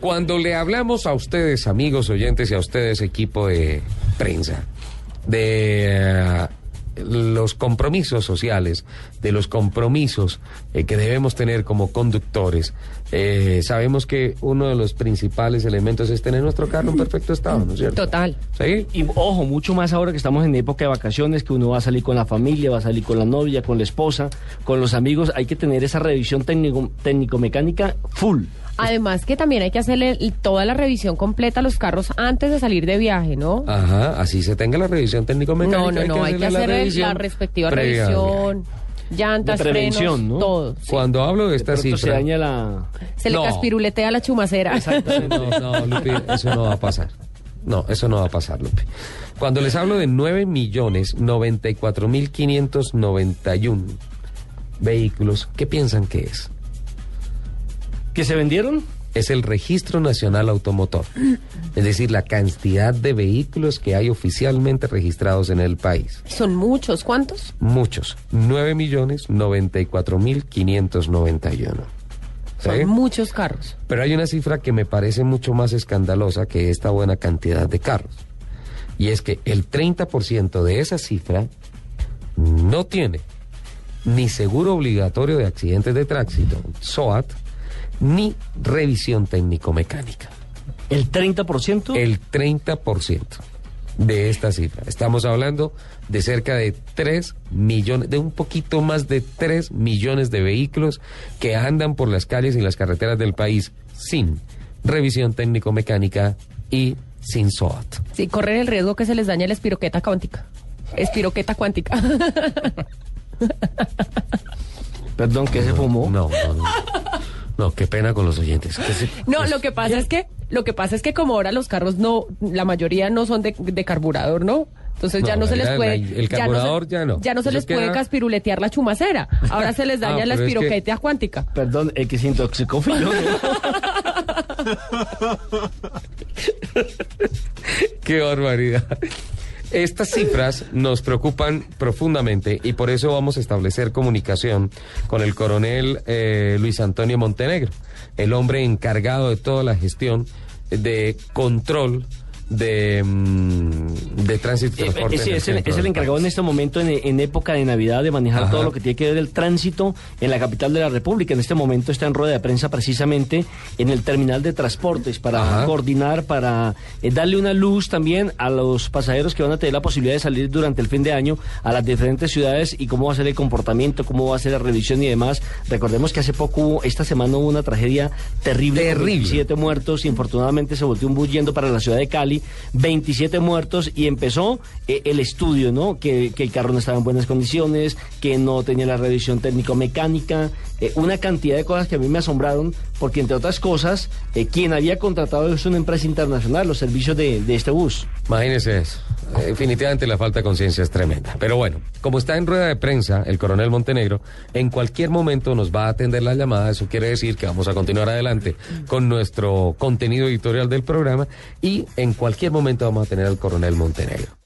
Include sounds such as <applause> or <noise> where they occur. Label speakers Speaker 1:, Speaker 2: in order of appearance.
Speaker 1: Cuando le hablamos a ustedes, amigos oyentes, y a ustedes, equipo de prensa, de eh, los compromisos sociales, de los compromisos eh, que debemos tener como conductores, eh, sabemos que uno de los principales elementos es tener nuestro carro en perfecto estado, ¿no es cierto?
Speaker 2: Total.
Speaker 1: ¿Sí?
Speaker 3: Y ojo, mucho más ahora que estamos en época de vacaciones, que uno va a salir con la familia, va a salir con la novia, con la esposa, con los amigos, hay que tener esa revisión técnico- técnico-mecánica full.
Speaker 2: Además que también hay que hacerle toda la revisión completa a los carros antes de salir de viaje, ¿no?
Speaker 1: Ajá, así se tenga la revisión técnico-mecánica.
Speaker 2: no, no, no, hay que el- la,
Speaker 1: revisión
Speaker 2: respectiva
Speaker 1: previa.
Speaker 2: revisión, llantas,
Speaker 3: De prevención,
Speaker 2: frenos,
Speaker 3: ¿no?
Speaker 2: todo. sí.
Speaker 1: Cuando hablo de
Speaker 3: De
Speaker 1: esta
Speaker 3: pronto se daña la...
Speaker 2: Se le
Speaker 1: No.
Speaker 2: caspiruletea la chumacera. <laughs>
Speaker 1: No, no, Lupi, eso no va a pasar. No, eso no va a pasar, Lupi. Cuando les hablo de 9 millones 94 mil 591 vehículos, ¿qué piensan que es?
Speaker 3: ¿Que se vendieron?
Speaker 1: Es el Registro Nacional Automotor. Es decir, la cantidad de vehículos que hay oficialmente registrados en el país.
Speaker 2: Son muchos, ¿cuántos?
Speaker 1: Muchos. 9 millones 94 mil 591. ¿Sí?
Speaker 2: Son muchos carros.
Speaker 1: Pero hay una cifra que me parece mucho más escandalosa que esta buena cantidad de carros. Y es que el 30% de esa cifra no tiene ni seguro obligatorio de accidentes de tránsito, SOAT, ni revisión técnico-mecánica.
Speaker 3: ¿El 30%?
Speaker 1: El 30% de esta cifra. Estamos hablando de cerca de 3 millones, de un poquito más de 3 millones de vehículos que andan por las calles y las carreteras del país sin revisión técnico-mecánica y sin SOAT.
Speaker 2: Sí, corren el riesgo que se les dañe la espiroqueta cuántica. Espiroqueta cuántica. <laughs>
Speaker 3: Perdón, que se fumó?
Speaker 1: No, no, no. No, qué pena con los oyentes. Se- <laughs>
Speaker 2: No, lo que pasa es que lo que pasa es que como ahora los carros no, la mayoría no son de, de carburador, ¿no? Entonces ya
Speaker 1: No,
Speaker 2: se les puede.
Speaker 1: la- el carburador ya no.
Speaker 2: Ya no se les puede caspiruletear la chumacera. Ahora se les <laughs> daña
Speaker 1: Ah,
Speaker 2: la
Speaker 1: pero es que-
Speaker 2: espiroqueta cuántica.
Speaker 3: Perdón, el que se. <laughs>
Speaker 1: Qué barbaridad. Estas cifras nos preocupan profundamente y por eso vamos a establecer comunicación con el coronel eh, Luis Antonio Montenegro, el hombre encargado de toda la gestión de control de, mm, de tránsito y
Speaker 3: Eh,
Speaker 1: transporte.
Speaker 3: eh, sí,
Speaker 1: en
Speaker 3: es, el, es encargado en este momento, en, en época de Navidad, de manejar
Speaker 1: Ajá.
Speaker 3: todo lo que tiene que ver el tránsito en la capital de la República. En este momento está en rueda de prensa precisamente en el terminal de transportes para
Speaker 1: Ajá.
Speaker 3: coordinar, para eh, darle una luz también a los pasajeros que van a tener la posibilidad de salir durante el fin de año a las diferentes ciudades y cómo va a ser el comportamiento, cómo va a ser la revisión y demás. Recordemos que hace poco, hubo- esta semana hubo una tragedia terrible.
Speaker 1: Terrible.
Speaker 3: 27 muertos. Infortunadamente se volteó un bus yendo para la ciudad de Cali. 27 muertos y empezó eh, el estudio, ¿no? Que, que el carro no estaba en buenas condiciones, que no tenía la revisión técnico-mecánica. Eh, una cantidad de cosas que a mí me asombraron, porque entre otras cosas, eh, quien había contratado es una empresa internacional, los servicios de, de este bus.
Speaker 1: Imagínese eso. Eh, Definitivamente la falta de conciencia es tremenda. Pero bueno, como está en rueda de prensa el coronel Montenegro, en cualquier momento nos va a atender la llamada. Eso quiere decir que vamos a continuar adelante con nuestro contenido editorial del programa y en cualquier momento vamos a tener al coronel Montenegro.